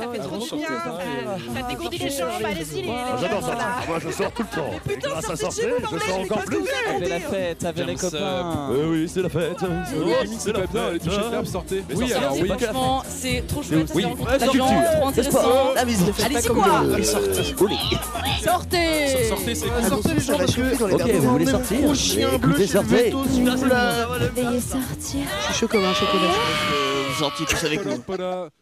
ça fait trop du bien. sortez, Ça, ça dégourdit les sortez, jambes, allez-y, les, les Ah, J'adore ça. là. Moi, je sors tout le temps. Et putain, sortez chez vous, je sors mais encore plus. Avec la fête, avec les copains. Euh, oui, c'est la fête. Oh, Oh, c'est pas bien, les t-shirts fermes, sortez. Oui, alors oui. franchement, c'est trop chouette. Oui. La culture, trop intéressants. La musique. Allez-y, quoi Sortez, Sortez c'est Ah, cool. les gens parce que les Ok, vous voulez sortir gros chien bleu sortez. Veuillez sortir. Je suis chaud comme un chocolat. Vous sortiez tous avec nous.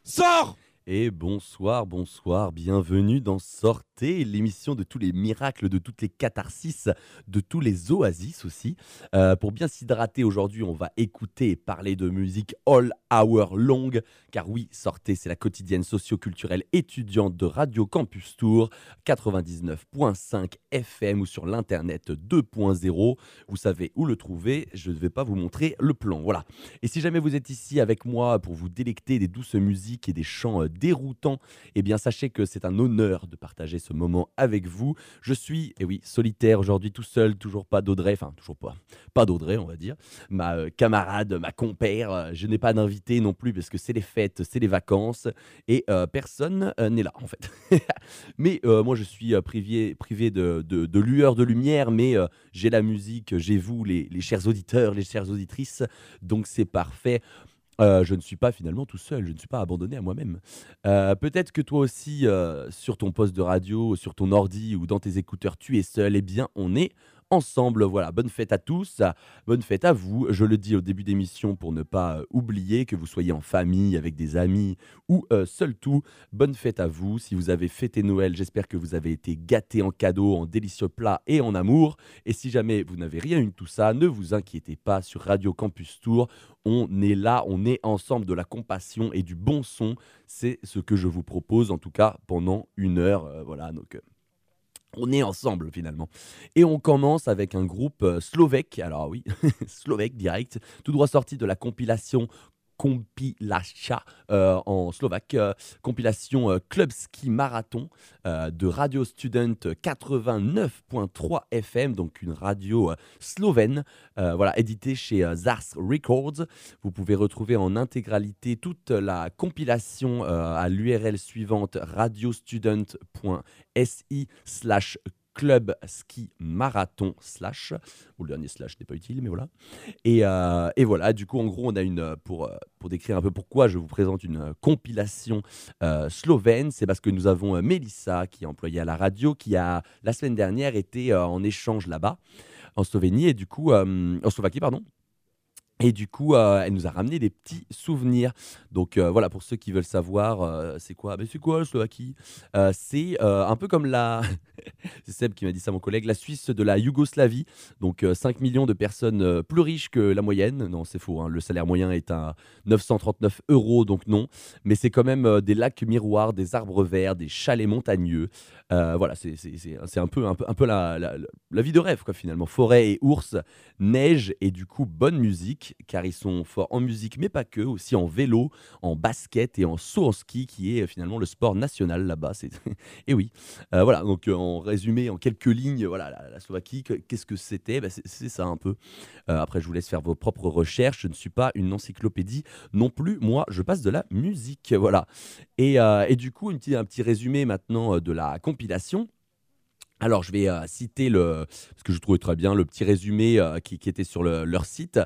Sors Et bonsoir, bonsoir, bienvenue dans Sortez, l'émission de tous les miracles, de toutes les catharsis, de tous les oasis aussi. Euh, pour bien s'hydrater aujourd'hui, on va écouter et parler de musique all hour long, car oui, Sortez, c'est la quotidienne socio-culturelle étudiante de Radio Campus Tour, 99.5 FM ou sur l'internet 2.0. Vous savez où le trouver, je ne vais pas vous montrer le plan, voilà. Et si jamais vous êtes ici avec moi pour vous délecter des douces musiques et des chants euh, déroutants, eh bien sachez que c'est un honneur de partager ce moment avec vous. Je suis, et oui, solitaire aujourd'hui, tout seul, toujours pas d'Audrey, enfin toujours pas, pas d'Audrey, on va dire, ma euh, camarade, ma compère. euh, je n'ai pas d'invité non plus parce que c'est les fêtes, c'est les vacances et euh, personne n'est là en fait. mais moi je suis privé, privé de, lueur, de lumière, mais j'ai la musique, j'ai vous, les, les chers auditeurs, les chères auditrices, donc c'est parfait. Euh, je ne suis pas finalement tout seul, je ne suis pas abandonné à moi-même. Euh, Peut-être que toi aussi, euh, sur ton poste de radio, sur ton ordi ou dans tes écouteurs, tu es seul. Eh bien, on est ensemble. Voilà, bonne fête à tous, bonne fête à vous. Je le dis au début d'émission pour ne pas euh, oublier que vous soyez en famille, avec des amis ou euh, seul tout. Bonne fête à vous. Si vous avez fêté Noël, j'espère que vous avez été gâtés en cadeaux, en délicieux plats et en amour. Et si jamais vous n'avez rien eu de tout ça, ne vous inquiétez pas. Sur Radio Campus Tour, on est là, on est ensemble de la compassion et du bon son. C'est ce que je vous propose, en tout cas pendant une heure. euh, voilà, donc. euh, on est ensemble finalement. Et on commence avec un groupe euh, slovèque, alors oui, slovèque direct, tout droit sorti de la compilation Compilacha euh, en slovaque, euh, compilation euh, Club Ski Marathon de Radio Student 89.3 FM, donc une radio slovène, voilà, éditée chez Zars Records. Vous pouvez retrouver en intégralité toute la compilation à l'URL suivante radiostudent.si slash club ski marathon slash ou le dernier slash n'est pas utile mais voilà. Et, euh, et voilà du coup en gros on a une euh, pour euh, pour décrire un peu pourquoi je vous présente une compilation slovène c'est parce que nous avons Mélissa qui est employée à la radio qui a la semaine dernière été en échange là-bas en Slovénie et du coup en Slovaquie pardon et du coup, euh, elle nous a ramené des petits souvenirs. Donc euh, voilà, pour ceux qui veulent savoir, euh, c'est quoi? Ben, C'est quoi la Slovaquie C'est un peu comme la... c'est Seb qui m'a dit ça, mon collègue, la Suisse de la Yougoslavie. Donc euh, 5 millions de personnes plus riches que la moyenne. Non, c'est faux, hein, le salaire moyen est à 939 euros, donc non. Mais c'est quand même des lacs miroirs, des arbres verts, des chalets montagneux. Voilà, c'est un peu, un peu, un peu la, la- la vie de rêve, quoi, finalement. Forêt et ours, neige et du coup bonne musique, car ils sont forts en musique, mais pas que, aussi en vélo, en basket et en saut en ski, qui est euh, finalement le sport national là-bas. et oui, Euh, voilà, donc euh, en résumé, en quelques lignes, voilà, la, Slovaquie, que- qu'est-ce que c'était? Bah, C'est ça un peu. Après, je vous laisse faire vos propres recherches, je ne suis pas une encyclopédie non plus, moi, je passe de la musique, voilà. Et, du coup, un petit résumé maintenant de la compilation. Alors, je vais euh, citer le, que je trouvais très bien le petit résumé euh, qui, était sur le- leur site.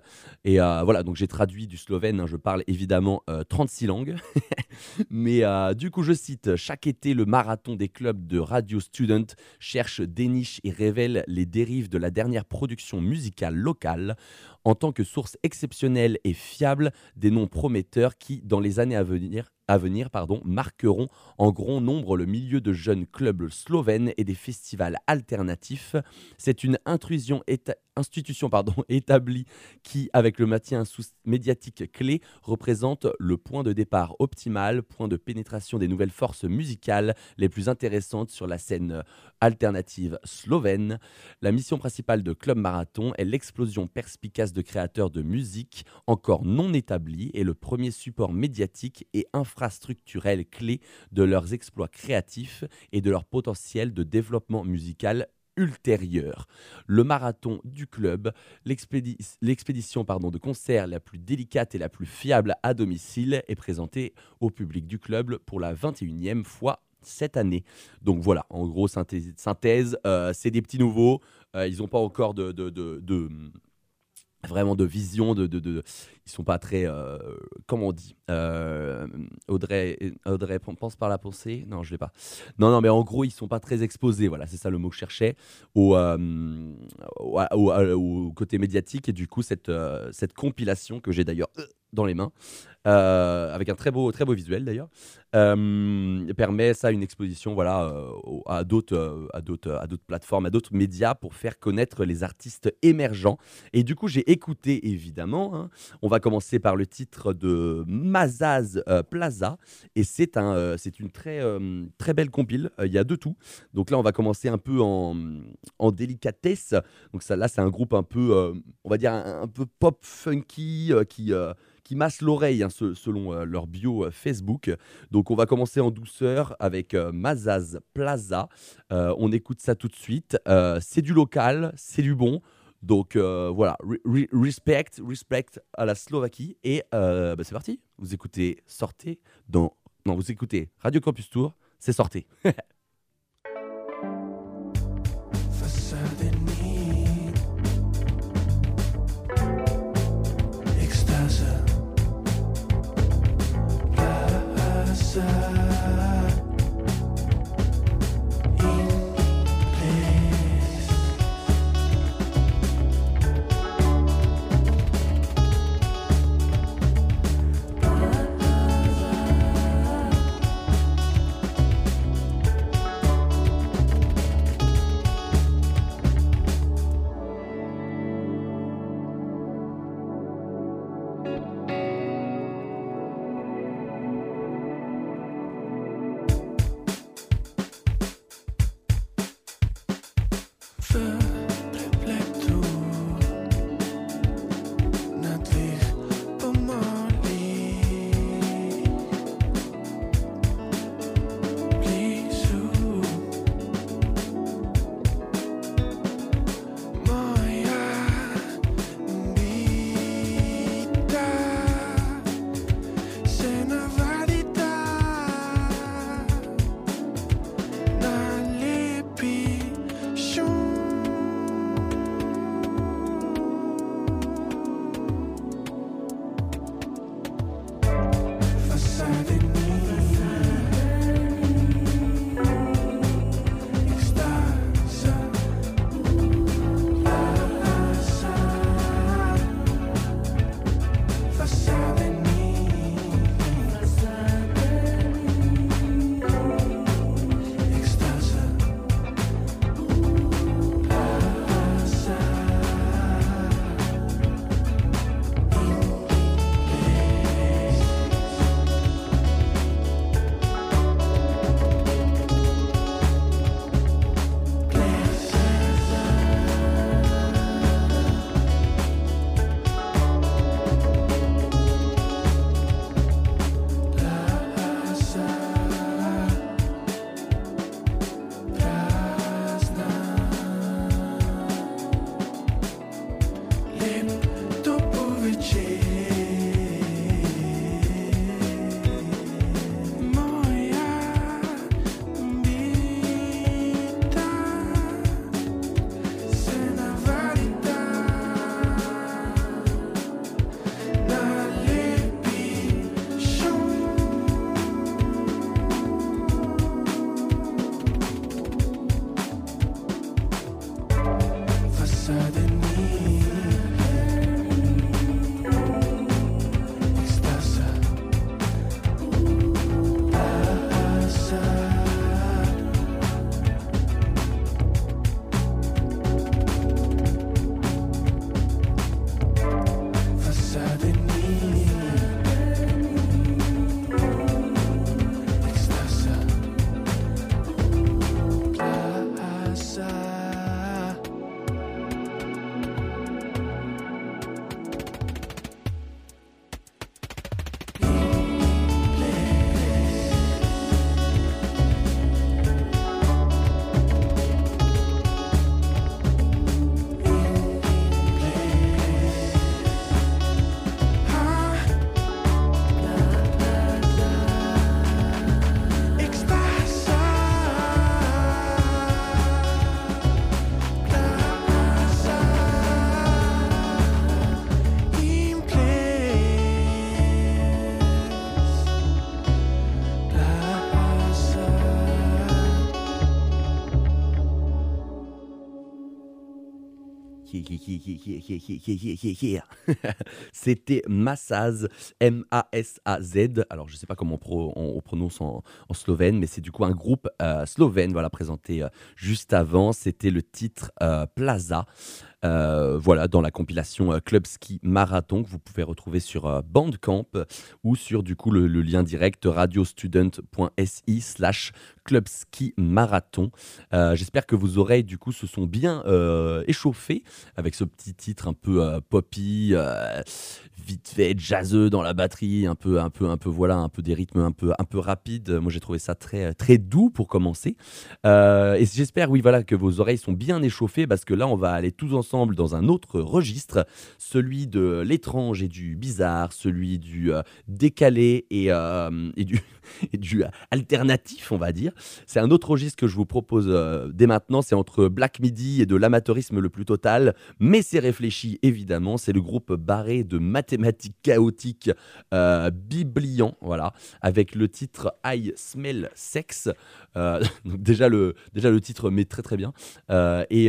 Et euh, voilà, donc j'ai traduit du slovène. hein, je parle évidemment euh, 36 langues. Mais du coup, je cite Chaque été, le marathon des clubs de Radio Student cherche, déniche et révèle les dérives de la dernière production musicale locale en tant que source exceptionnelle et fiable des noms prometteurs qui, dans les années à venir, à venir pardon, marqueront en grand nombre le milieu de jeunes clubs slovènes et des festivals alternatifs. C'est une intrusion éta- institution pardon, établie qui, avec le maintien médiatique clé, représente le point de départ optimal, point de pénétration des nouvelles forces musicales les plus intéressantes sur la scène alternative slovène. La mission principale de Club Marathon est l'explosion perspicace de créateurs de musique encore non établis et le premier support médiatique et infrastructurel clé de leurs exploits créatifs et de leur potentiel de développement musical ultérieure. Le marathon du club, l'expédi- l'expédition de concert la plus délicate et la plus fiable à domicile, est présentée au public du club pour la 21e fois cette année. Donc voilà, en gros, synthèse, euh, c'est des petits nouveaux. Euh, ils n'ont pas encore de- vraiment de vision, de, de, ils sont pas très, euh, comment on dit, Euh, Audrey, Audrey pense par la pensée, non je l'ai pas. Non non mais en gros ils sont pas très exposés, voilà c'est ça le mot que je cherchais au, euh, côté médiatique et du coup cette, euh, compilation que j'ai d'ailleurs dans les mains, euh, avec un très beau, très beau visuel d'ailleurs, euh, permet ça une exposition voilà, euh, au- à d'autres euh, à d'autres à d'autres plateformes, à d'autres médias pour faire connaître les artistes émergents. Et du coup, j'ai écouté évidemment. hein. On va commencer par le titre de Mazaz Plaza, et c'est un, c'est une très très belle compile. Il y a de tout. Donc là, on va commencer un peu en, en délicatesse. Donc ça, là, c'est un groupe un peu, on va dire un, peu pop funky qui qui masse l'oreille hein, se- selon euh, leur bio euh, Facebook. Donc on va commencer en douceur avec euh, Mazaz Plaza. On écoute ça tout de suite. C'est du local, c'est du bon. Donc voilà, re- re- respect, respect à la Slovaquie. Et bah, c'est parti. Vous écoutez Sortez dans... Non, vous écoutez Radio Campus Tour, c'est Sortez. C'était Massaz, M-A-S-A-Z. Alors, je sais pas comment on, pro- on- on prononce en, slovène, mais c'est du coup un groupe euh, slovène, voilà, présenté euh, juste avant. C'était le titre euh, Plaza. Voilà, dans la compilation Club Ski Marathon que vous pouvez retrouver sur Bandcamp ou sur du coup le, le lien direct radiostudent.si slash Club Ski Marathon. Euh, J'espère que vos oreilles du coup se sont bien euh, échauffées avec ce petit titre un peu euh, poppy, vite fait jazzeux dans la batterie, un peu, un peu, un peu voilà, un peu des rythmes un peu, un peu rapides. Moi j'ai trouvé ça très, très doux pour commencer. Et j'espère, oui, voilà, que vos oreilles sont bien échauffées parce que là, on va aller tous ensemble dans un autre registre, celui de l'étrange et du bizarre, celui du décalé et, et du, et du alternatif, on va dire. C'est un autre registre que je vous propose euh, dès maintenant. C'est entre Black Midi et de l'amateurisme le plus total, mais c'est réfléchi évidemment. C'est le groupe barré de mathématiques chaotiques euh, Biblian, voilà, avec le titre I Smell Sex. Euh, déjà le, déjà le titre met très très bien. Euh, et,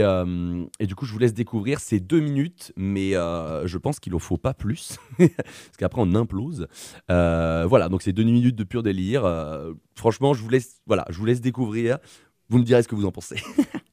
et du coup, je vous laisse découvrir ces deux minutes, mais je pense qu'il en faut pas plus, parce qu'après on implose. Voilà, donc c'est deux minutes de pur délire. Euh, franchement, je vous laisse, voilà, je vous laisse découvrir. Vous me direz ce que vous en pensez.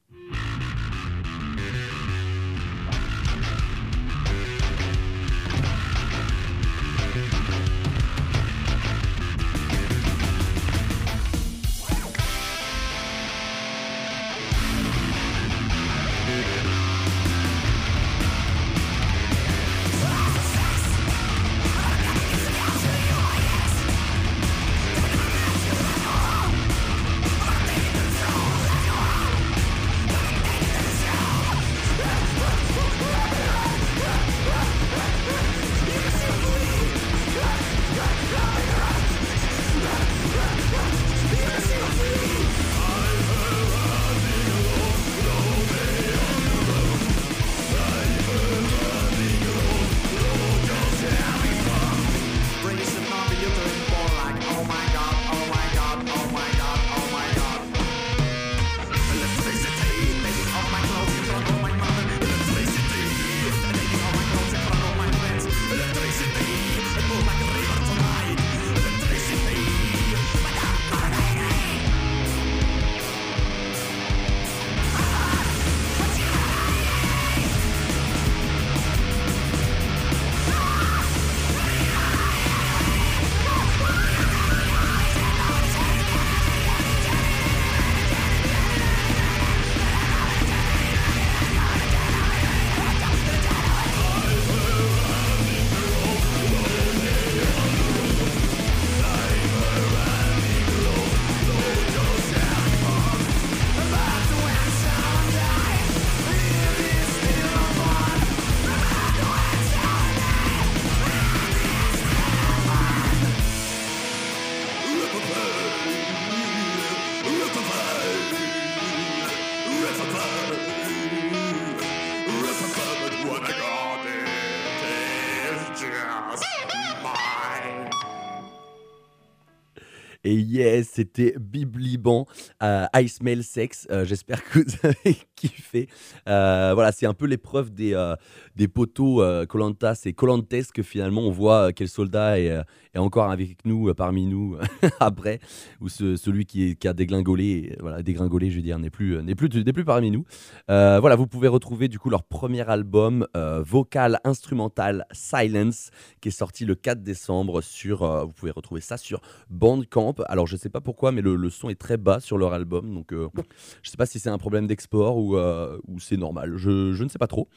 yes, c'était Bibliban, euh, I Smell Sex. Euh, J'espère que vous avez kiffé. Euh, voilà, c'est un peu l'épreuve des, euh, des poteaux Colantas et Colantes que finalement on voit quel soldat est, est encore avec nous, euh, parmi nous, après, ou ce- celui qui, a dégringolé, euh, voilà, dégringolé, je veux dire, n'est plus, euh, plus, plus parmi nous. Euh, voilà, vous pouvez retrouver du coup leur premier album vocal instrumental Silence qui est sorti le 4 décembre sur. vous pouvez retrouver ça sur Bandcamp. Alors je sais pas pourquoi, mais le, son est très bas sur leur album, donc je sais pas si c'est un problème d'export ou, ou c'est normal. Je, je ne sais pas trop.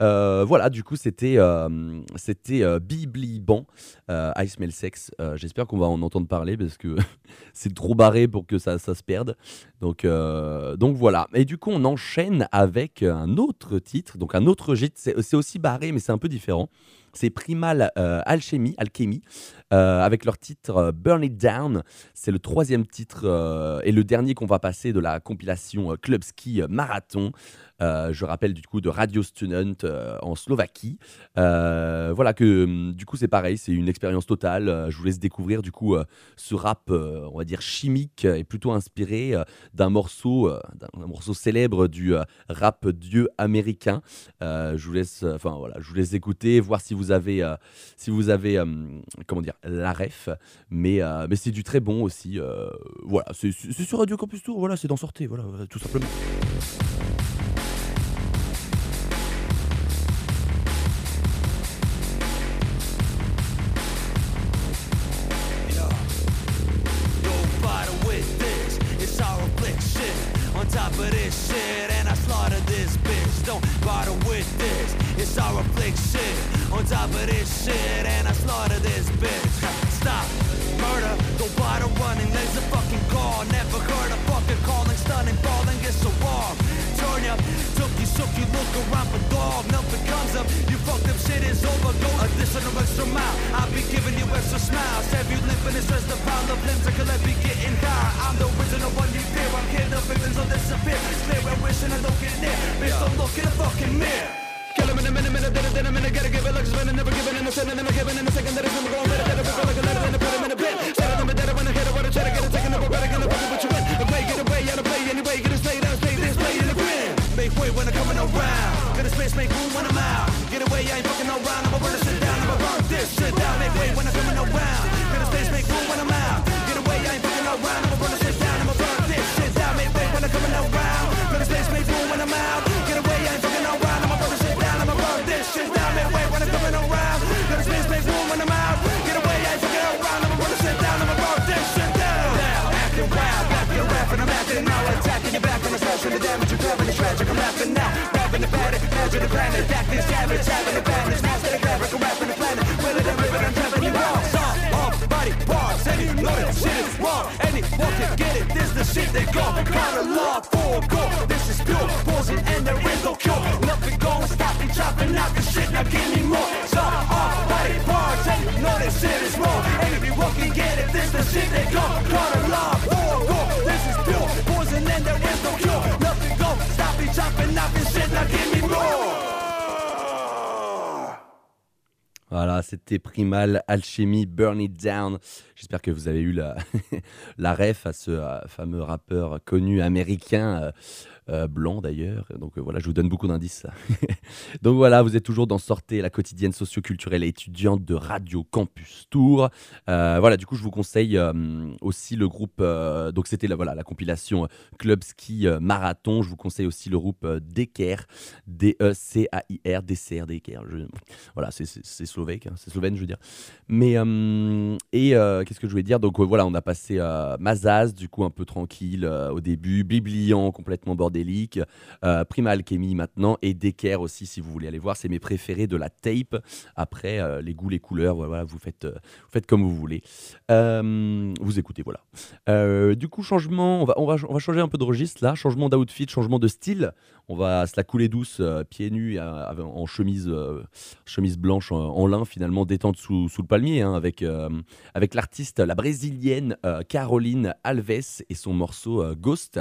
Voilà, du coup c'était c'était Bibliban, I Smell Euh, J'espère qu'on va en entendre parler parce que c'est trop barré pour que ça, se perde. Donc, euh, donc voilà. Et du coup, on enchaîne avec un autre titre, donc un autre gîte. C'est c'est aussi barré, mais c'est un peu différent. C'est Primal euh, Alchemy, Alchemy, euh, avec leur titre euh, Burn It Down. C'est le troisième titre euh, et le dernier qu'on va passer de la compilation Club Ski Marathon. Je rappelle du coup de Radio Student en Slovaquie. Voilà que hum, du coup c'est pareil, c'est une expérience totale. Je vous laisse découvrir du coup ce rap, on va dire chimique et plutôt inspiré d'un morceau, d'un morceau célèbre du rap dieu américain. Je vous laisse, enfin voilà, je vous laisse écouter, voir si vous avez, si vous avez, hum, comment dire, la ref. Mais, euh, mais c'est du très bon aussi. euh, voilà, c'est sur Radio Campus Tour. Voilà, c'est d'en sortir. Voilà, tout simplement. And stress the pile of limbs? I could let be getting high. I'm the original one you fear. I'm kidding, the victims will disappear. Clear and wishing I don't get near. Bitch, don't look in the fucking mirror. Kill him in a minute, minute, minute, minute, minute, gotta give it like spinning, never giving in a second, a giving in a second, that is never going better, better, better, like a letter, and a put him in a pit. Set him in better when I hit it, I try to get it, taking up a better, gonna put it what you win. Away, get away, out of play, anyway, get a stay down, stay this, play in the grin. Make way when I'm coming around, get a space, make room when I'm out. Get away, I ain't fucking around, burn this shit down, I'ma burn this shit down. Make way when I'm coming around, laughing now, rapping the panic, imagine the planet, the savage, having the bandage, master the graphic, I'm rapping the planet, will it rip I'm trapping you wrong. Song, off, body parts, and you know that shit is wrong, anyone can get it, this the shit they go, kind of law for go, this is pure poison, and there is no cure, nothing gon' stop me chopping out the shit, now give me more. Song, off, body parts, and you know that shit is wrong, anyone can get it, this the shit they go, kind of Voilà, c'était Primal Alchemy Burn It Down. J'espère que vous avez eu la, ref à ce euh, fameux rappeur connu américain, euh, euh, blanc d'ailleurs. Donc euh, voilà, je vous donne beaucoup d'indices. Donc voilà, vous êtes toujours dans Sortez, la quotidienne socio-culturelle étudiante de Radio Campus Tour. Euh, voilà, du coup, je vous conseille aussi le groupe. donc c'était la, voilà, la compilation Club Ski Marathon. Je vous conseille aussi le groupe Decker, D-E-C-A-I-R, DCR, Decker. Je- Voilà, c'est- slovaque, hein, c'est slovène, je veux dire. Mais et qu'est-ce que je voulais dire? Donc voilà, on a passé Mazaz, du coup un peu tranquille au début, Biblian complètement bordélique, euh, Prima Alchemy maintenant et Decker aussi si vous voulez aller voir, c'est mes préférés de la tape. Après euh, les goûts, les couleurs, voilà, vous faites, euh, vous faites comme vous voulez. Vous écoutez, voilà. Du coup changement, on va, on va, on va changer un peu de registre là, changement d'outfit, changement de style. On va se la couler douce, euh, pieds nus, euh, en chemise, euh, chemise blanche en, lin finalement, détente sous, sous le palmier, hein, avec, avec l'artiste, la brésilienne Caroline Alves et son morceau Ghost.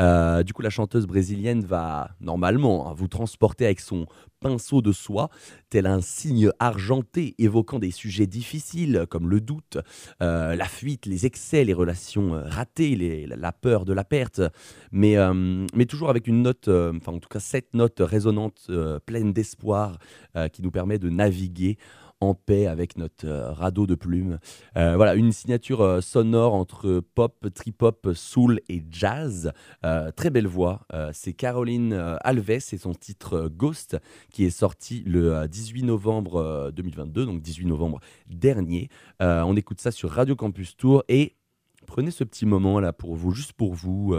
Du coup, la chanteuse brésilienne va normalement hein, vous transporter avec son de soie, tel un signe argenté évoquant des sujets difficiles comme le doute, euh, la fuite, les excès, les relations euh, ratées, la peur de la perte, mais, euh, toujours avec une note, en tout cas cette note résonante, pleine d'espoir, qui nous permet de naviguer en paix avec notre euh, radeau de plumes. Euh, voilà, une signature euh, sonore entre pop, trip-hop, soul et jazz. Très belle voix. C'est Caroline Alves et son titre Ghost qui est sorti le euh, 18 novembre euh, 2022, donc 18 novembre dernier. On écoute ça sur Radio Campus Tour et prenez ce petit moment là pour vous, juste pour vous.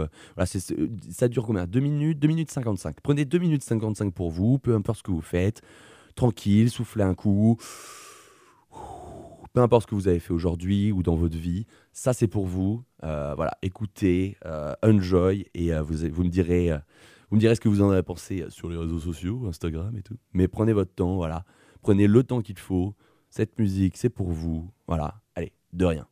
ça dure combien? 2 minutes 2 minutes 55. Prenez 2 minutes 55 pour vous, peu importe ce que vous faites. Tranquille, soufflez un coup. Peu importe ce que vous avez fait aujourd'hui ou dans votre vie, ça c'est pour vous. Euh, voilà, écoutez, euh, enjoy et euh, vous, me direz, vous me direz ce que vous en avez pensé sur les réseaux sociaux, Instagram et tout. Mais prenez votre temps, voilà, prenez le temps qu'il faut. Cette musique, c'est pour vous. Voilà, allez, de rien.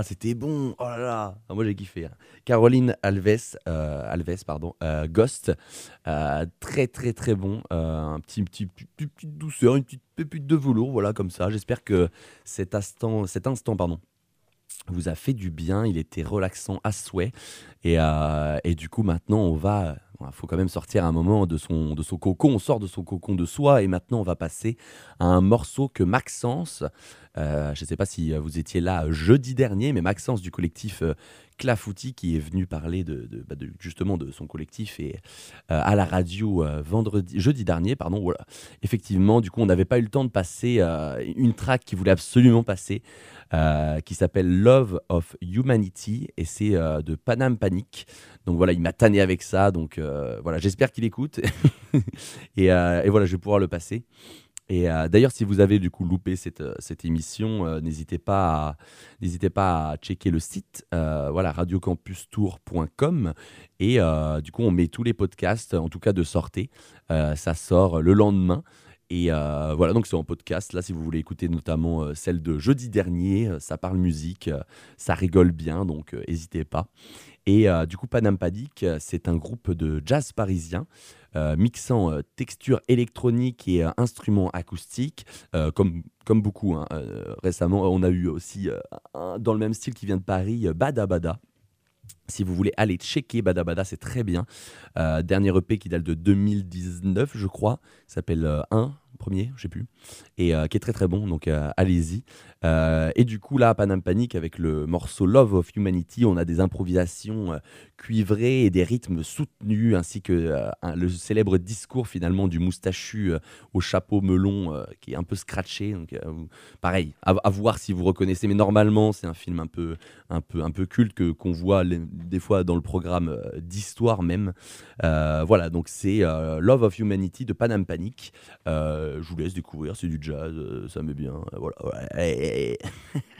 Ah, c'était bon. Oh là là. Ah, moi, j'ai kiffé. hein. Caroline Alves, euh, Alves pardon, euh, Ghost. Euh, très, très, très bon. Un petit, petit, petit- petite, douceur, une petite pépite de velours. Voilà, comme ça. J'espère que cet instant, cet instant pardon, vous a fait du bien. Il était relaxant à souhait. Et, et du coup, maintenant, on va. Il faut quand même sortir un moment de son, de cocon. On sort de son cocon de soi. Et maintenant, on va passer à un morceau que Maxence, euh, je ne sais pas si euh, vous étiez là euh, jeudi dernier, mais Maxence du collectif Clafoutis qui est venu parler de, bah, justement de son collectif et euh, à la radio euh, vendredi, jeudi dernier, pardon. Voilà. Effectivement, du coup, on n'avait pas eu le temps de passer euh, une track qui voulait absolument passer, qui s'appelle Love of Humanity et c'est de Panam Panic. Donc voilà, il m'a tanné avec ça. Donc voilà, j'espère qu'il écoute et, et voilà, je vais pouvoir le passer. Et euh, d'ailleurs, si vous avez du coup loupé cette, euh, cette émission, euh, n'hésitez pas, n'hésitez pas à checker le site, voilà, radiocampustour.com. Et du coup, on met tous les podcasts, en tout cas de sortie. Ça sort le lendemain. Et voilà, donc c'est en podcast. Là, si vous voulez écouter notamment celle de jeudi dernier, ça parle musique, ça rigole bien, donc n'hésitez pas. Et du coup, Panam euh, c'est un groupe de jazz parisien mixant euh, texture électronique et euh, instruments acoustiques, euh, comme, comme beaucoup. hein. Euh, récemment, on a eu aussi, euh, un- dans le même style qui vient de Paris, euh, Bada Bada. Si vous voulez aller checker Bada Bada, c'est très bien. Euh, dernier EP qui date de 2019, je crois, s'appelle euh, 1, premier, je sais plus, et euh, qui est très très bon, donc euh, allez-y. Euh, et du coup, là, Panam Panic, avec le morceau Love of Humanity, on a des improvisations cuivrées et des rythmes soutenus, ainsi que le célèbre discours finalement du moustachu au chapeau melon qui est un peu scratché. Donc, pareil, à, voir si vous reconnaissez, mais normalement, c'est un film un peu, un peu, un peu culte qu'on voit des fois dans le programme d'histoire même. Voilà, donc c'est Love of Humanity de Panam Panic. Je vous laisse découvrir, c'est du jazz, euh, ça met bien. euh, voilà,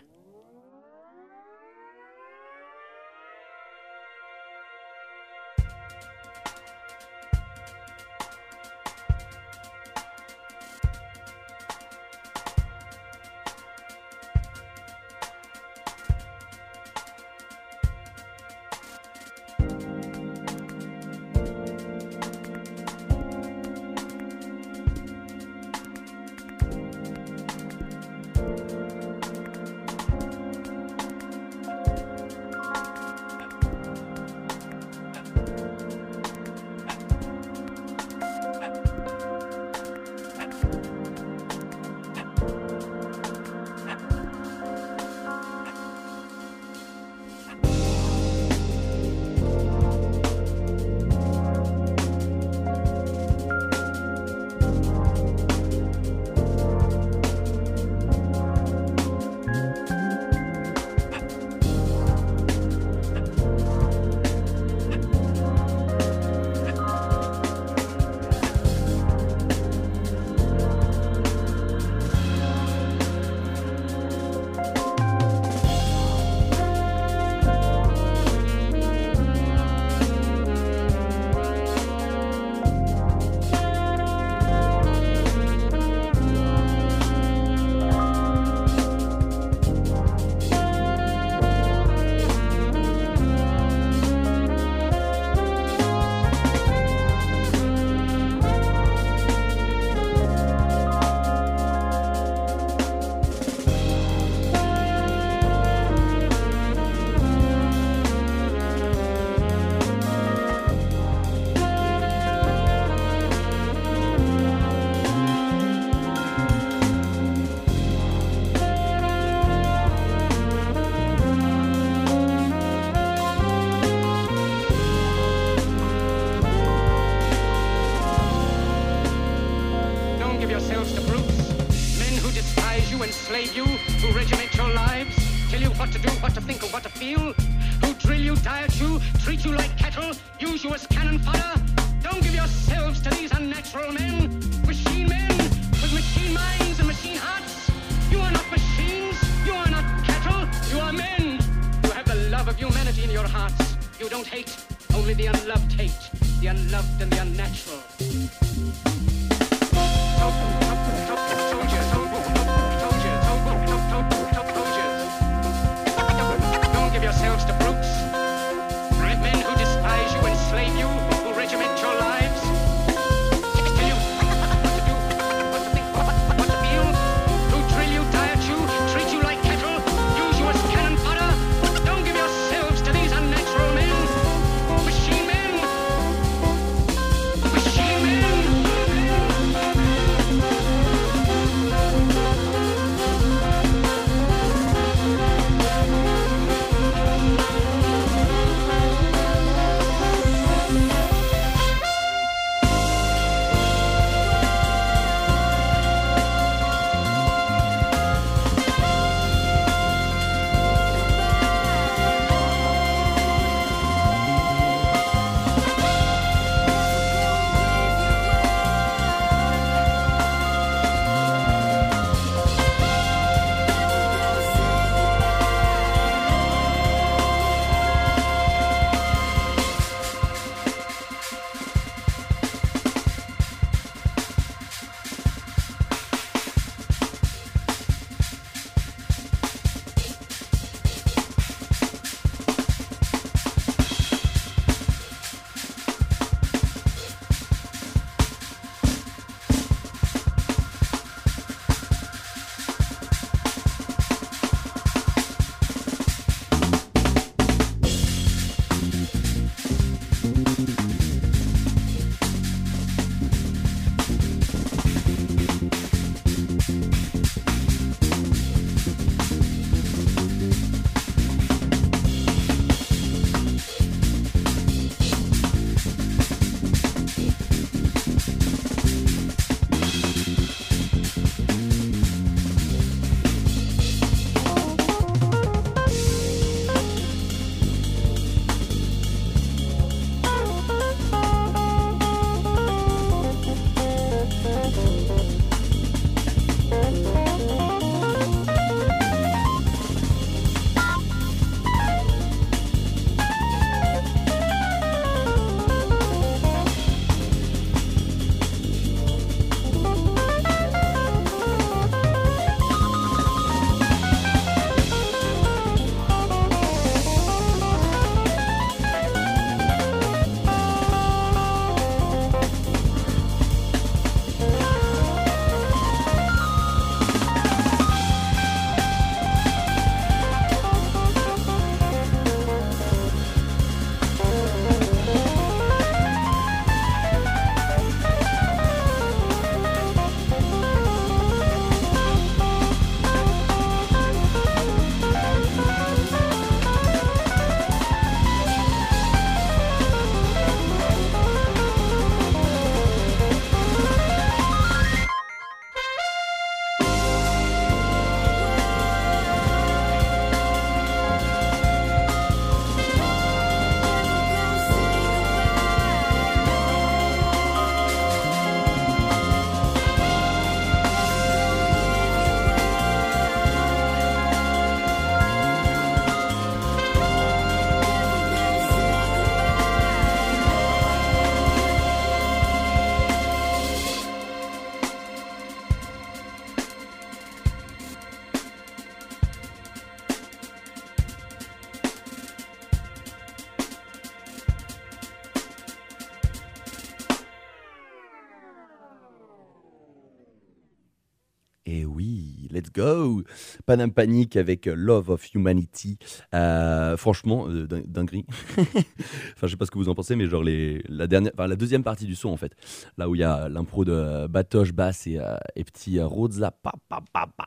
go Panam Panic avec euh, Love of Humanity. Euh, franchement, euh, din- dinguerie. enfin, je sais pas ce que vous en pensez, mais genre les, la, dernière, enfin, la deuxième partie du son, en fait. Là où il y a l'impro de Batoche, Bass et, euh, et petit euh, Rodza. Pa, pa, pa.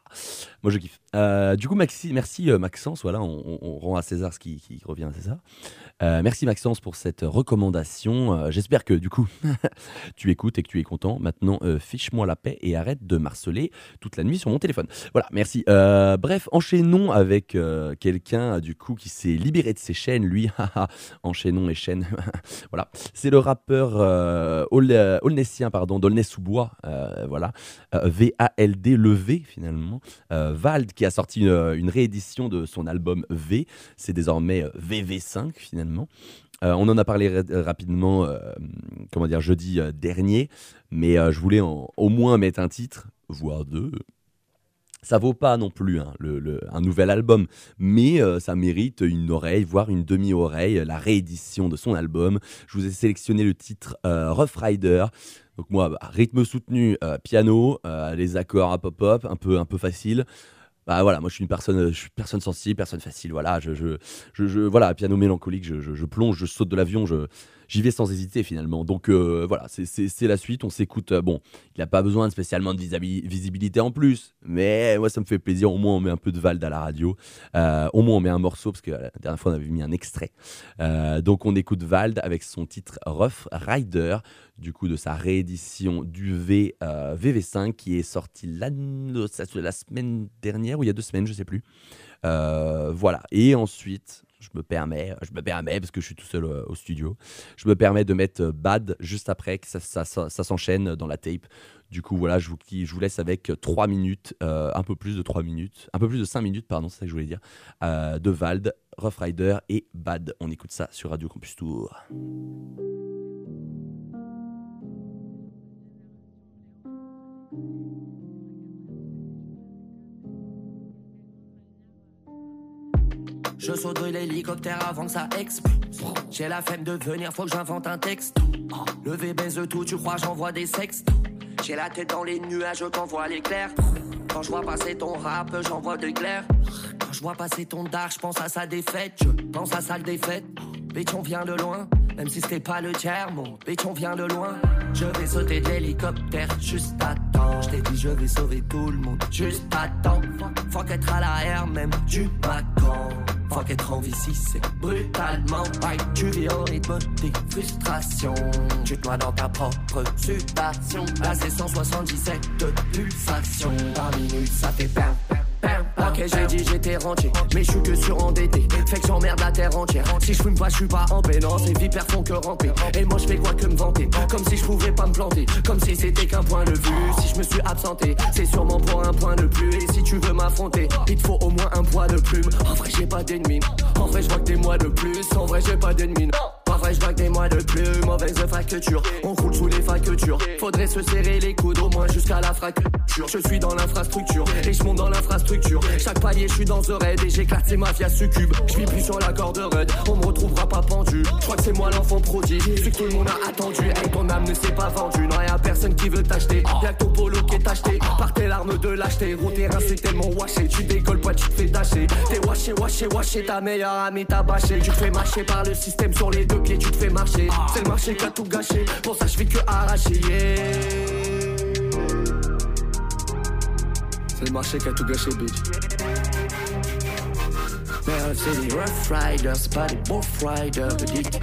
Moi, je kiffe. Du coup, merci Maxence. Voilà, on, rend à César ce qui revient à César. Euh, merci Maxence pour cette recommandation. Euh, J'espère que du coup, tu écoutes et que tu es content. Maintenant, euh, fiche-moi la paix et arrête de marceler toute la nuit sur mon téléphone. Voilà, merci. Bref, enchaînons avec quelqu'un du coup qui s'est libéré de ses chaînes, lui. enchaînons les chaînes. voilà, c'est le rappeur Aulnessien, pardon, d'Aulnay-sous-Bois. voilà, V-A-L-D, le V finalement. Vald qui a sorti une, une réédition de son album V. C'est désormais euh, VV5 finalement. Euh, on en a parlé ra- rapidement, euh, comment dire, jeudi euh, dernier, mais je voulais au moins mettre un titre, voire deux. Ça vaut pas non plus hein, un nouvel album, mais ça mérite une oreille, voire une demi-oreille, la réédition de son album. Je vous ai sélectionné le titre Rough Rider. Donc moi, rythme soutenu, piano, les accords à pop-up, un peu, un peu facile. Bah voilà, moi je suis une personne, euh, je suis personne sensible, personne facile. Voilà, je, voilà, piano mélancolique, je- je plonge, je saute de l'avion, je, j'y vais sans hésiter finalement. Donc euh, voilà, c'est, la suite. On s'écoute. euh, bon, il n'a pas besoin spécialement de visibilité en plus, mais moi ça me fait plaisir. Au moins on met un peu de Vald à la radio. Euh, au moins on met un morceau parce que la dernière fois on avait mis un extrait. Donc on écoute Vald avec son titre Rough Rider, du coup de sa réédition du V euh, VV5 qui est sorti la, la semaine dernière ou il y a deux semaines, je sais plus. Voilà. Et ensuite, je me permets, je me permets parce que je suis tout seul euh, au studio, je me permets de mettre euh, Bad juste après que ça, s'enchaîne dans la tape. Du coup, voilà, je vous, laisse avec 3 minutes, euh, un peu plus de 3 minutes, un peu plus de 5 minutes, pardon, c'est ça que je voulais dire, de Vald, Rough Rider et Bad. On écoute ça sur Radio Campus Tour. Je saute de l'hélicoptère avant que ça explose. J'ai la flemme de venir, faut que j'invente un texte. Levé baise tout, tu crois j'envoie des sextes. J'ai la tête dans les nuages quand voit l'éclair. Quand je vois passer ton rap, j'envoie de l'éclair. Quand je vois passer ton dark, je pense à sa défaite. Je pense à sa défaite. Bitch, vient de loin. Même si c'était pas le tiers, mon bitch, vient de loin. Je vais sauter de l'hélicoptère juste temps. Je t'ai dit, je vais sauver tout le monde juste temps. Faut qu'être à l'arrière, même du Macron. Faut qu'être en vie si c'est brutalement. Aïe, tu vis au rythme des frustrations. Tu te noies dans ta propre sudation. Là, c'est 177 de pulsations. Par minute, ça fait pam, Ok, j'ai dit j'étais rentier, mais je suis que surendetté. Fait que j'emmerde la terre entière. Si je fume pas, je suis pas en. Non, ces vipères font que ramper. Et moi, je fais quoi que me vanter? Comme si je pouvais pas me planter. Comme si c'était qu'un point de vue. Si je me suis absenté, c'est sûrement pour un point de plus. Et si tu veux m'affronter, il te faut au moins un poids de plume. En vrai, j'ai pas d'ennemis. En vrai, je vois que des mois de plus. En vrai, j'ai pas d'ennemis. Vois que des mois de plus. Mauvaise facture. On roule sous les factures. Faudrait se serrer les coudes au moins jusqu'à la fracture. Je suis dans l'infrastructure et je monte dans l'infrastructure. Chaque palier, je suis dans The Raid et j'éclate ces mafias succubes. Je vis plus sur la corde raide, on me retrouvera pas pendu. Je crois que c'est moi l'enfant prodige, celui que tout le monde a attendu. Hey, ton âme ne s'est pas vendue, non, y'a personne qui veut t'acheter. Y'a ton polo qui est acheté par tes larmes de lâcheté. Gros terrain, c'est tellement washé, tu décolles pas, tu te fais dasher. T'es washé, washé, washé, ta meilleure amie t'a bâché. Tu fais marcher par le système sur les deux pieds, tu te fais marcher. C'est le marché qui a tout gâché, pour ça je fais que arracher. yeah. C'est le marché qui a tout gâché, bitch. Mais c'est des Rough Riders, c'est pas des Buff Riders, dick.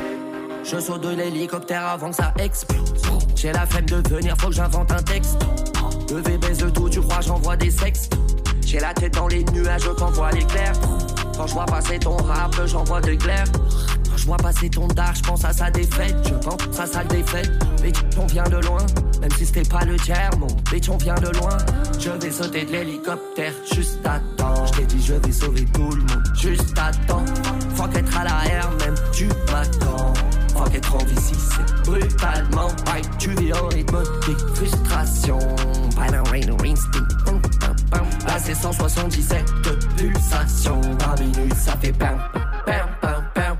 Je saute de l'hélicoptère avant que ça explose. J'ai la flemme de venir, faut que j'invente un texte. Levé baisse de tout, tu crois j'envoie des sextes. J'ai la tête dans les nuages quand voit l'éclair. Quand je vois passer ton rap, j'envoie de l'éclair. Quand je vois passer ton dark, je pense à sa défaite. Je pense à sa défaite. Bitch, on vient de loin. Même si c'était pas le tiers, mon bitch, on vient de loin. Je vais sauter de l'hélicoptère juste à temps. Je t'ai dit, je vais sauver tout le monde juste à temps. Faut qu'être à l'arrière, même tu m'attends. Faut qu'être en vie si c'est brutalement. Aïe, tu vis en rythme. Binary instinct. Pum, pum, pum. Là, c'est 177 pulsations par minute, ça fait pam, pam, pam, pam.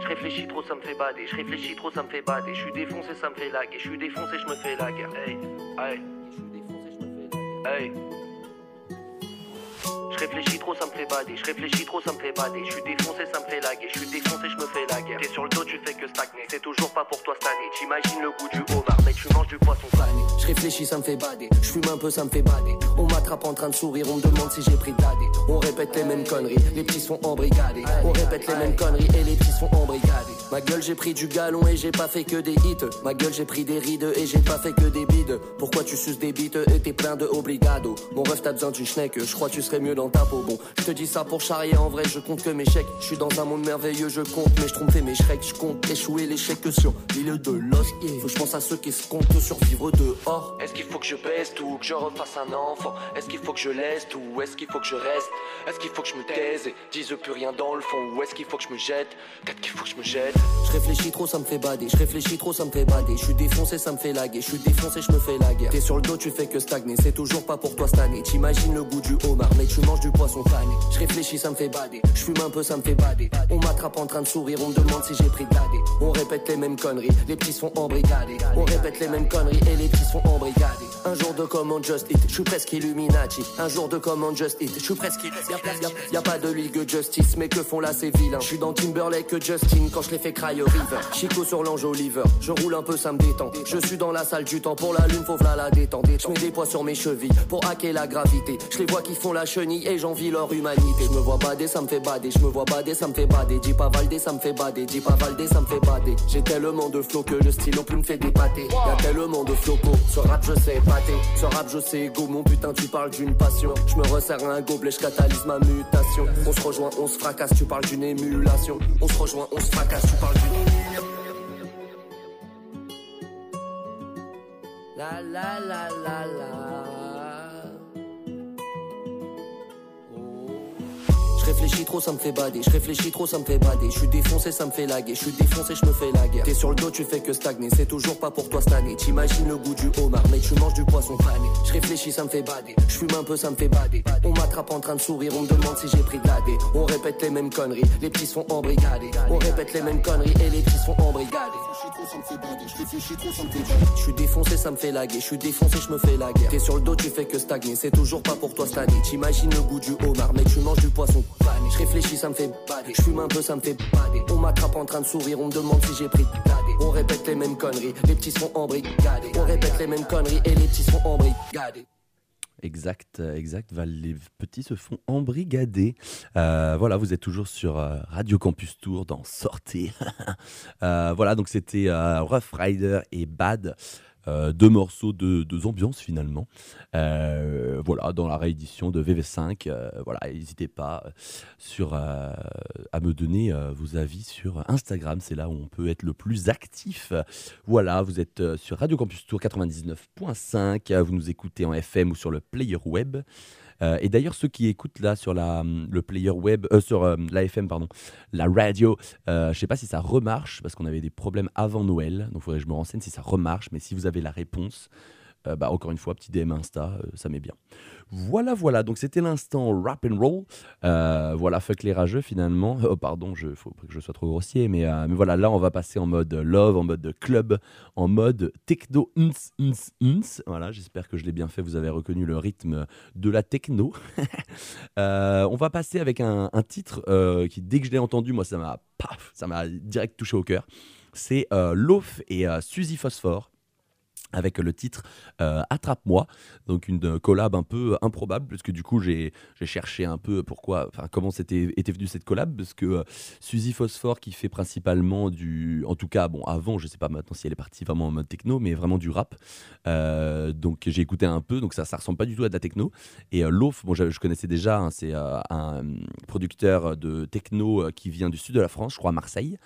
Je réfléchis trop, ça me fait bader. Je réfléchis trop, ça me fait bader. Je suis défoncé, ça me fait lag et Je suis défoncé, je me fais laguer. Hey, défoncé, je me fais. Hey. Je réfléchis trop, ça me fait bader. Je réfléchis trop, ça me fait bader. Je suis défoncé, ça me fait laguer. Je suis défoncé, je me fais la guerre. T'es sur le dos, tu fais que stagner. C'est toujours pas pour toi cette année. T'imagines le goût du homard, mais tu manges du poisson fané. Je réfléchis, ça me fait bader. Je fume un peu, ça me fait bader. On m'attrape en train de sourire, on me demande si j'ai pris de. On répète les mêmes conneries, les petits se font embrigader. On répète les mêmes conneries et les petits se font embrigader. Ma gueule, j'ai pris du galon et j'ai pas fait que des hits. Ma gueule, j'ai pris des rides et j'ai pas fait que des bides. Pourquoi tu suces des bites et t'es plein de obligado Mon ref, t'as besoin du schneck, je crois tu serais mieux dans ta peau. Bon, je te dis ça pour charrier, en vrai, je compte que mes chèques. Je suis dans un monde merveilleux, je compte, mais je trompais mes shreks. Je compte échouer chèques sur l'île de l'os. Faut je pense à ceux qui se comptent survivre dehors. Est-ce qu'il faut que je baisse tout, que je refasse un enfant? Est-ce qu'il faut que je laisse tout, ou est-ce qu'il faut que je reste? Est-ce qu'il faut que je me taise et dise plus rien dans le fond? Ou est-ce qu'il faut que je me jette? Peut-être qu'il faut que je me jette. Je réfléchis trop, ça me fait bader. Je réfléchis trop, ça me fait bader. Je suis défoncé, ça me fait laguer. Je suis défoncé, je me fais la guerre. T'es sur le dos, tu fais que stagner. C'est toujours pas pour toi cette année. T'imagines le goût du homard, mais tu manges du poisson fané. Je réfléchis, ça me fait bader. Je fume un peu, ça me fait bader. On m'attrape en train de sourire, on me demande si j'ai pris de. On répète les mêmes conneries, les petits se font embrigader. On répète les mêmes conneries et les petits se font embrigader. Un jour de commande Just Eat, je suis presque Illuminati. Un jour de commande Just Eat, je suis presque Illuminati. Y, a- pas de ligue justice, mais que font là ces vilains? Je suis dans Timberlake Justin quand je les cry river. Chico sur l'ange Oliver, je roule un peu, ça me détend. Je suis dans la salle du temps pour la lune, faut v'là la détente. Je mets des poids sur mes chevilles pour hacker la gravité. Je les vois qui font la chenille et j'envie leur humanité. Je me vois bader, ça me fait bader. Je me vois bader, ça me fait bader. Dis pas Valdé, ça me fait bader. Dis pas Valdé, ça me fait bader. J'ai tellement de flow que le stylo plus me fait dépater. Y'a tellement de flocos. Ce rap, je sais pâter. Ce rap, je sais go. Mon putain, tu parles d'une passion. Je me resserre un gobelet, je catalyse ma mutation. On se rejoint, on se fracasse, tu parles d'une émulation. On se rejoint, on se fracasse, La la la la la. Réfléchis trop, ça me fait bader. Je réfléchis trop, ça me fait bader. Je suis défoncé, ça me fait laguer. Je suis défoncé, je me fais la guerre. T'es sur le dos, tu fais que stagner. C'est toujours pas pour toi cette année. T'imagines le goût du homard, mais tu manges du poisson fané. Je réfléchis, ça me fait bader. Je fume un peu, ça me fait bader. On m'attrape en train de sourire, on me demande si j'ai pris l'AD. On répète les mêmes conneries, les petits se font embrigader. On répète les mêmes conneries et les petits se font embrigader. Je suis défoncé, ça me fait laguer. Je suis défoncé, je me fais la guerre. T'es sur le dos, tu fais que stagner. C'est toujours pas pour toi cette année. T'imagines le goût du homard, mais tu manges du poisson fané. Je réfléchis, ça me fait bader. Je fume un peu, ça me fait bader. On m'attrape en train de sourire, on me demande si j'ai pris de. On répète les mêmes conneries, les petits se font embrigader. On répète les mêmes conneries et les petits se font embrigader. Exact, euh, exact. Les petits se font embrigader. Euh, voilà, vous êtes toujours sur euh, Radio Campus Tour dans Sortez. Euh, voilà, donc c'était euh, Rough Rider et Bad. Euh, deux morceaux de deux ambiances finalement. Euh, voilà, dans la réédition de VV5. euh, voilà, n'hésitez pas à me donner vos avis sur Instagram. C'est là où on peut être le plus actif. Voilà, vous êtes sur Radio Campus Tour 99.5. euh, Vous nous écoutez en FM ou sur le player web. Euh, et d'ailleurs, ceux qui écoutent là sur la, hum, le player web, euh, sur euh, la pardon, la radio, euh, je sais pas si ça remarche parce qu'on avait des problèmes avant Noël. Donc, faudrait que je me renseigne si ça remarche. Mais si vous avez la réponse, euh, bah, encore une fois, petit DM Insta, euh, ça met bien. Voilà, voilà. Donc, c'était l'instant rap and roll. Euh, voilà, fuck les rageux finalement. Oh, pardon, il faut pas que je sois trop grossier. Mais, mais voilà, là, on va passer en mode love, en mode club, en mode techno. Voilà, j'espère que je l'ai bien fait. Vous avez reconnu le rythme de la techno. On va passer avec un, titre qui, dès que je l'ai entendu, moi, ça m'a paf, ça m'a direct touché au cœur. C'est Loaf et Suzy Phosphore avec le titre euh, Attrape-moi, donc une euh, collab un peu improbable, parce que du coup j'ai cherché un peu pourquoi, enfin comment c'était était venue cette collab, parce que euh, Suzy Phosphore qui fait principalement du, en tout cas bon avant, je sais pas maintenant si elle est partie vraiment en mode techno, mais vraiment du rap, Euh, donc j'ai écouté un peu, donc ça ça ressemble pas du tout à de la techno, et euh, Loaf, bon je, connaissais déjà, hein, c'est euh, un producteur de techno euh, qui vient du sud de la France, je crois à Marseille,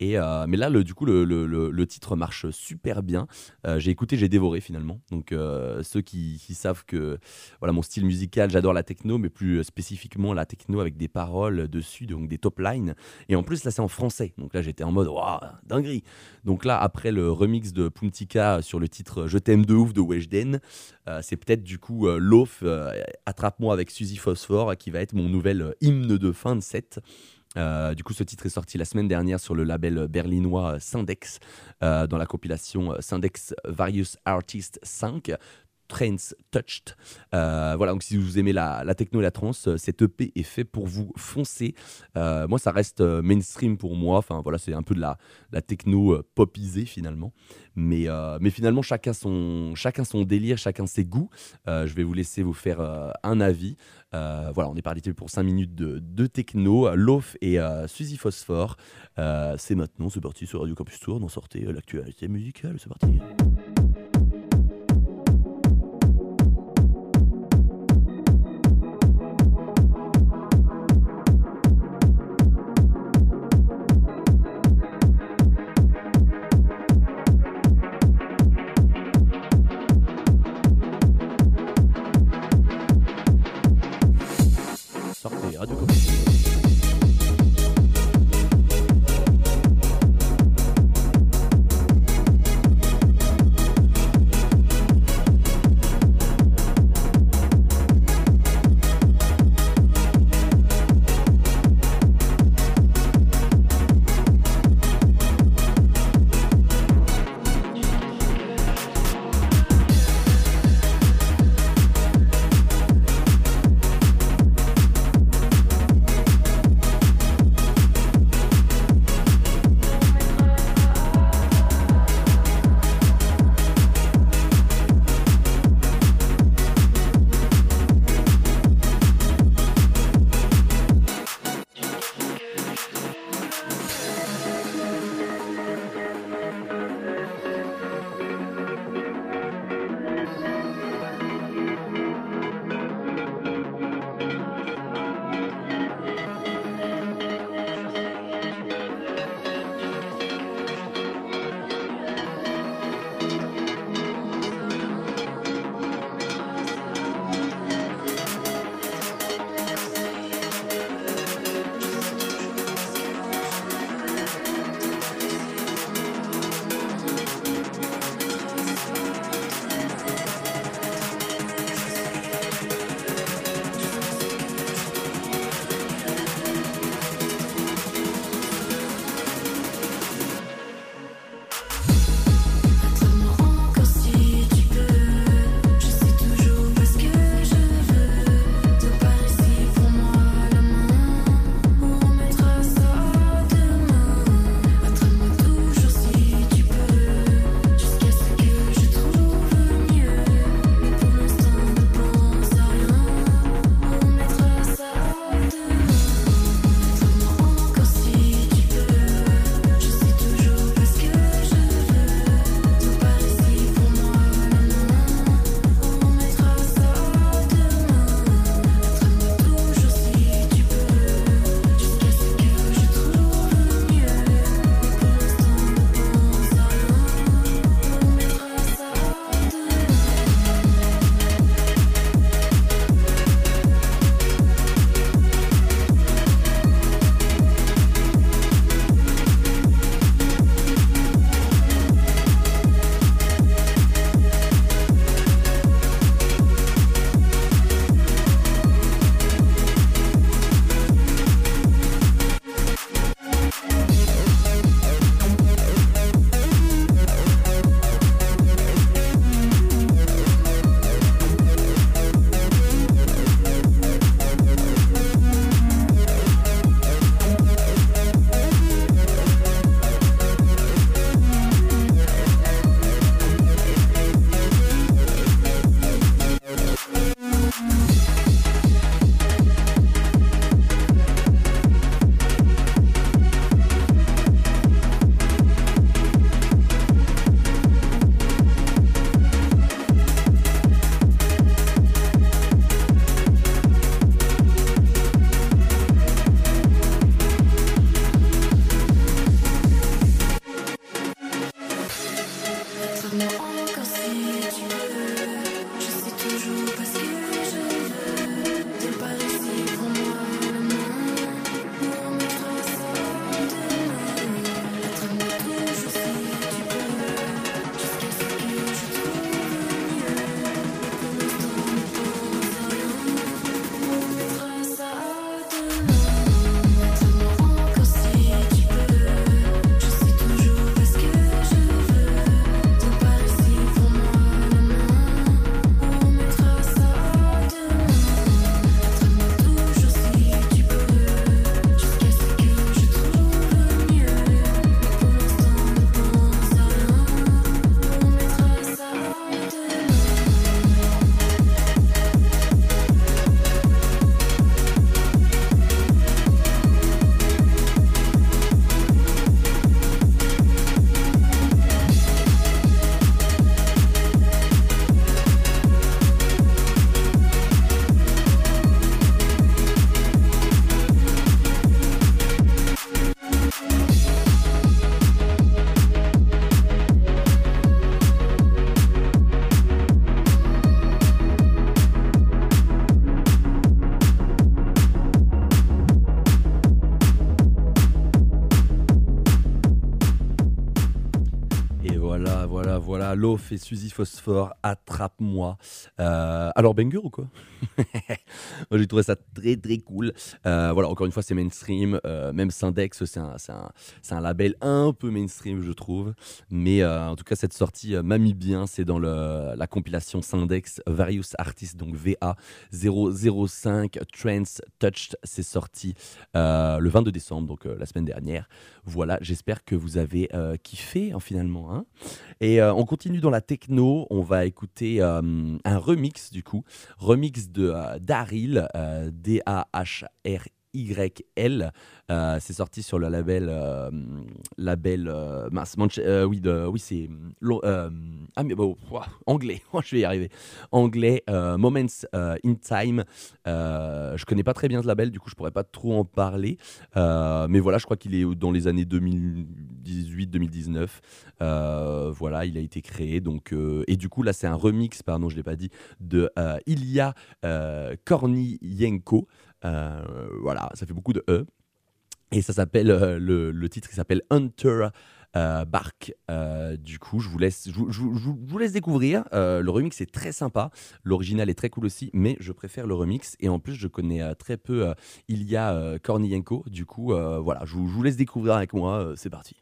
et euh, mais là le, du coup le, le- le- le titre marche super bien. Euh, j'ai écouté, j'ai dévoré finalement. Donc euh, ceux qui, savent que voilà mon style musical, j'adore la techno, mais plus spécifiquement la techno avec des paroles dessus, donc des top lines. Et en plus là c'est en français, donc là j'étais en mode waouh dinguerie. Donc là après le remix de Puntika sur le titre Je t'aime de ouf de Weshden, euh, c'est peut-être du coup euh, Loaf, euh, attrape-moi avec Suzy Phosphore qui va être mon nouvel hymne de fin de set. Euh, du coup, ce titre est sorti la semaine dernière sur le label berlinois euh, Syndex, euh, dans la compilation Syndex Various Artists 5. Trains Touched. Euh, voilà, donc si vous aimez la, techno et la trance, euh, cet EP est fait pour vous foncer. Euh, moi, ça reste mainstream pour moi. Enfin, voilà, c'est un peu de la, techno popisée finalement. Mais, finalement, chacun son, chacun son délire, chacun ses goûts. Je vais vous laisser vous faire un avis. Voilà, on est parti pour 5 minutes de, techno. Lof et Suzy Phosphore. C'est maintenant, c'est parti sur Radio Campus Tour. On sortait l'actualité musicale. C'est parti. Loaf et Suzy Phosphore, Attrape-moi. Euh, alors, banger ou quoi? Moi, J'ai trouvé ça très très cool. Euh, voilà, encore une fois, c'est mainstream. Euh, même Syndex, c'est un, un- un label un peu mainstream, je trouve. Mais en tout cas, cette sortie m'a mis bien. C'est dans le, la compilation Syndex Various Artists, donc VA 005 Trance Touched. C'est sorti le 22 décembre, donc la semaine dernière. Voilà, j'espère que vous avez kiffé hein, finalement. hein. Et euh, on continue dans la techno. On va écouter euh, un remix du coup, remix de euh, Daryl, euh, D-A-H-R-Y-L. Euh, c'est sorti sur le label, euh, label euh, oui, c'est ah mais bon, anglais, je vais y arriver. Anglais, Moments in Time. Je connais pas très bien ce label, du coup je pourrais pas trop en parler. Mais voilà, je crois qu'il est dans les années 2018-2019. Euh, voilà, il a été créé. Donc, et du coup, là, c'est un remix, pardon, je l'ai pas dit, de Ilya Kornienko. Euh, voilà, ça fait beaucoup de E. Et ça s'appelle, euh, le, titre s'appelle Hunter euh, Bark. Du coup, je vous laisse, je, vous- laisse découvrir. Le remix est très sympa. L'original est très cool aussi, mais je préfère le remix. Et en plus, je connais très peu Ilya Kornienko. Du coup, voilà, je vous, laisse découvrir avec moi. C'est parti.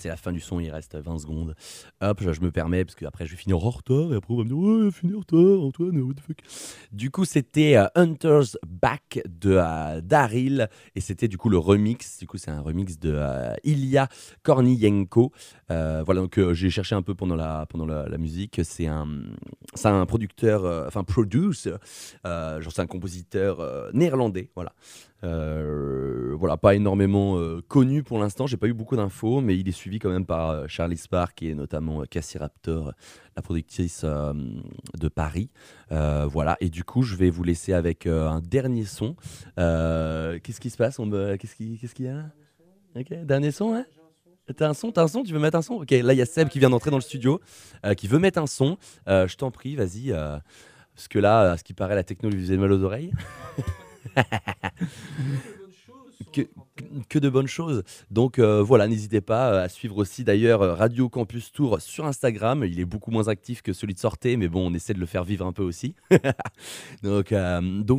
C'est la fin du son, il reste 20 secondes. Hop, je, me permets, parce que après je vais finir en retard, et après on va me dire, ouais, fini en retard, Antoine, what the fuck. Du coup, c'était euh, Hunter's Back de euh, Daryl, et c'était du coup le remix. Du coup, c'est un remix de euh, Ilya Kornienko. Euh, voilà, donc j'ai cherché un peu pendant la, pendant la, musique. C'est un, un producteur, enfin, producer, euh, genre c'est un compositeur néerlandais, voilà. Euh, voilà, pas énormément euh, connu pour l'instant, j'ai pas eu beaucoup d'infos, mais il est suivi quand même par euh, Charlie Spark et notamment Cassie Raptor, la productrice de Paris. Voilà, et du coup, je vais vous laisser avec un dernier son. Qu'est-ce qui se passe? On me... Qu'est-ce qu'il qu'est-ce qu'il y a? Là dernier son, hein? T'as un son T'as un son? Tu veux mettre un son? Ok, là, il y a Seb qui vient d'entrer dans le studio, qui veut mettre un son. Je t'en prie, vas-y. parce que là, à ce qui paraît, la techno lui faisait mal aux oreilles. que, de bonnes choses. Donc euh, voilà, n'hésitez pas euh, à suivre aussi d'ailleurs euh, Radio Campus Tour sur Instagram. Il est beaucoup moins actif que celui de Sortez, mais bon, on essaie de le faire vivre un peu aussi. donc,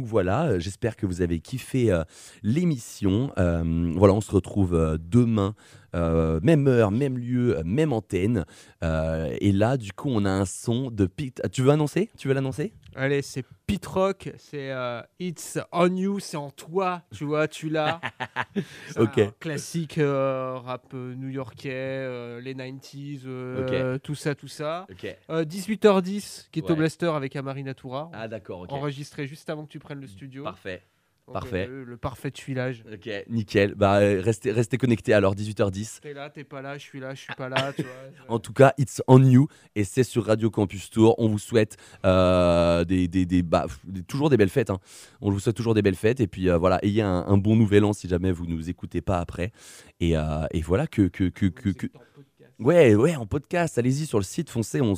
voilà, j'espère que vous avez kiffé l'émission. Voilà, on se retrouve demain. Euh, même heure, même lieu, même antenne. Euh, et là, du coup, on a un son de Pete. Ah, Tu veux annoncer? Tu veux l'annoncer? Allez, c'est Pete Rock, c'est euh, It's on You, c'est en toi, tu vois, tu l'as. Ok. un classique rap new-yorkais, les 90s, euh, tout ça, tout ça. Ok. Euh, 18h10, qui est Ouais. au Blaster avec Amarina Toura. Ah d'accord, ok. Enregistré juste avant que tu prennes le studio. Parfait. Parfait. euh, le parfait tuilage. Ok, nickel. Bah, euh, restez, restez connectés alors, 18h10. T'es là, t'es pas là, je suis là, je suis pas là, tu vois. En tout cas, it's on you et c'est sur Radio Campus Tour. On vous souhaite euh, des, des, des- bah, des- toujours des belles fêtes. hein. On vous souhaite toujours des belles fêtes et puis euh, voilà, ayez un, un bon nouvel an si jamais vous nous écoutez pas après. Et, euh, et voilà que que que, que, que- ouais ouais en podcast. Allez-y sur le site, foncez. On,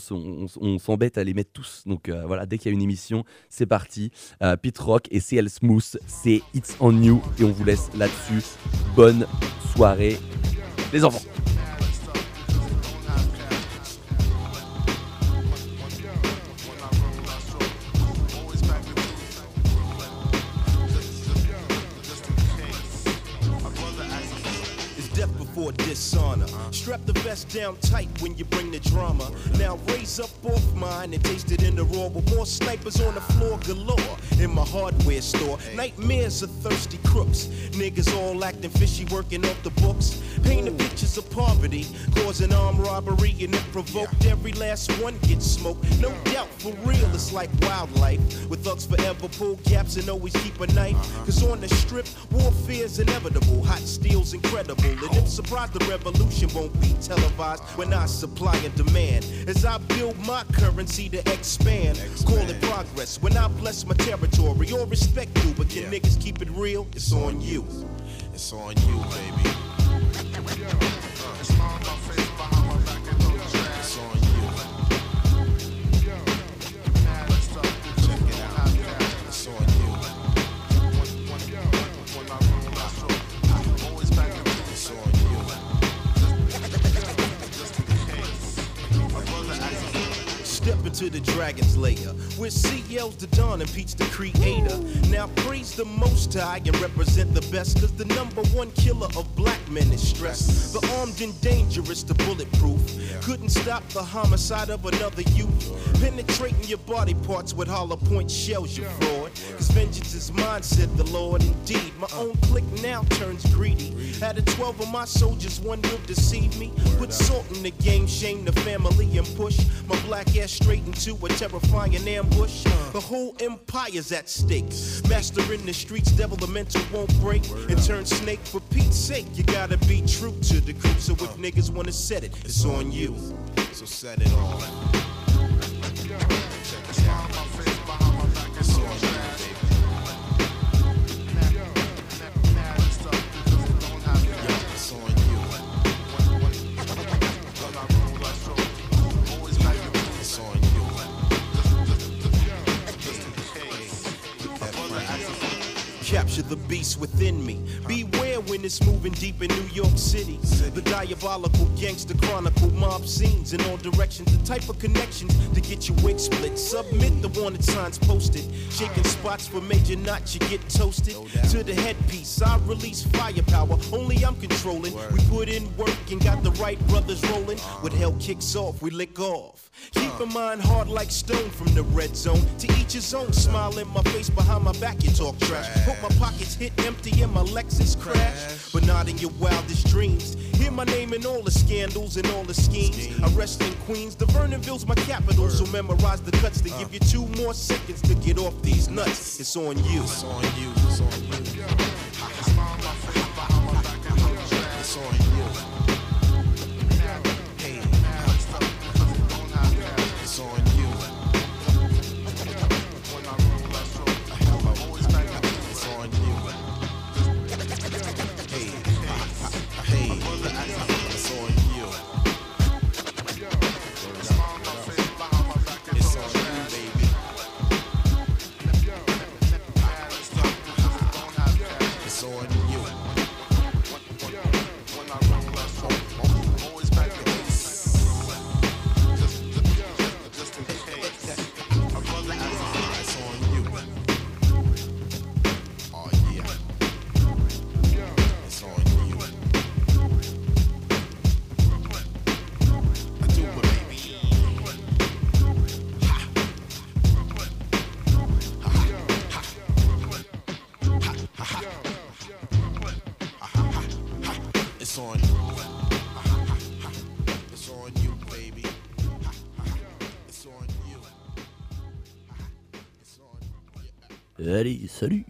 s'embête à les mettre tous. Donc euh, voilà, dès qu'il y a une émission, c'est parti. Euh, Pete Rock et CL Smooth, c'est it's on you et on vous laisse là-dessus. Bonne soirée, les enfants. Before dishonor. Strap the vest down tight when you bring the drama. Now raise up off mine and taste it in the raw with more snipers on the floor galore in my hardware store. Nightmares of thirsty crooks. Niggas all acting fishy, working off the books. Painting pictures of poverty, causing armed robbery, and it provoked every last one gets smoked. No doubt, for real, it's like wildlife. With thugs forever pull caps and always keep a knife. Uh-huh. Cause on the strip, warfare's inevitable. Hot steel's incredible. And I'm surprised the revolution won't be televised when I supply and demand. As I build my currency to expand. Call it progress when I bless my territory. Or respect you, but can niggas keep it real? It's on you. It's on you, baby. Into the dragon's lair, where CL's the dawn and Pete's the creator. Now praise the most high and represent the best, cause the number one killer of black men is stress. The armed and dangerous, the bulletproof. Couldn't stop the homicide of another youth. Penetrating your body parts with hollow point shells, you fraud. Cause vengeance is mine, said the Lord. Indeed, my own clique now turns greedy. Out of 12 of my soldiers, one will deceive me. Put salt in the game, shame the family, and push my black ass straight into a terrifying ambush. The whole empire's at stake. Master in the streets, devil the mental won't break and turn snake. For Pete's sake, you gotta be true to the crew. So if niggas wanna set it, it's on you. So set it off. Capture the beast within me. Beware when it's moving deep in New York City. The diabolical gangster chronicle mob scenes in all directions. The type of connections to get your wig split. Submit the wanted signs posted. Shaking spots for major knots, you get toasted. To the headpiece, I release firepower. Only I'm controlling. We put in work and got the right brothers rolling. When hell kicks off, we lick off. Keep in mind hard like stone from the red zone. To each his own. Smile in my face behind my back, you talk trash. Hope my pockets hit empty and my Lexus crash. But not in your wildest dreams. Hear my name in all the scandals and all the schemes. I rest in Queens. The Vernonville's my capital, so memorize the cuts to give uh. you two more seconds to get off these nuts. It's on you. It's on you. It's on you. It's on you. Allez, salut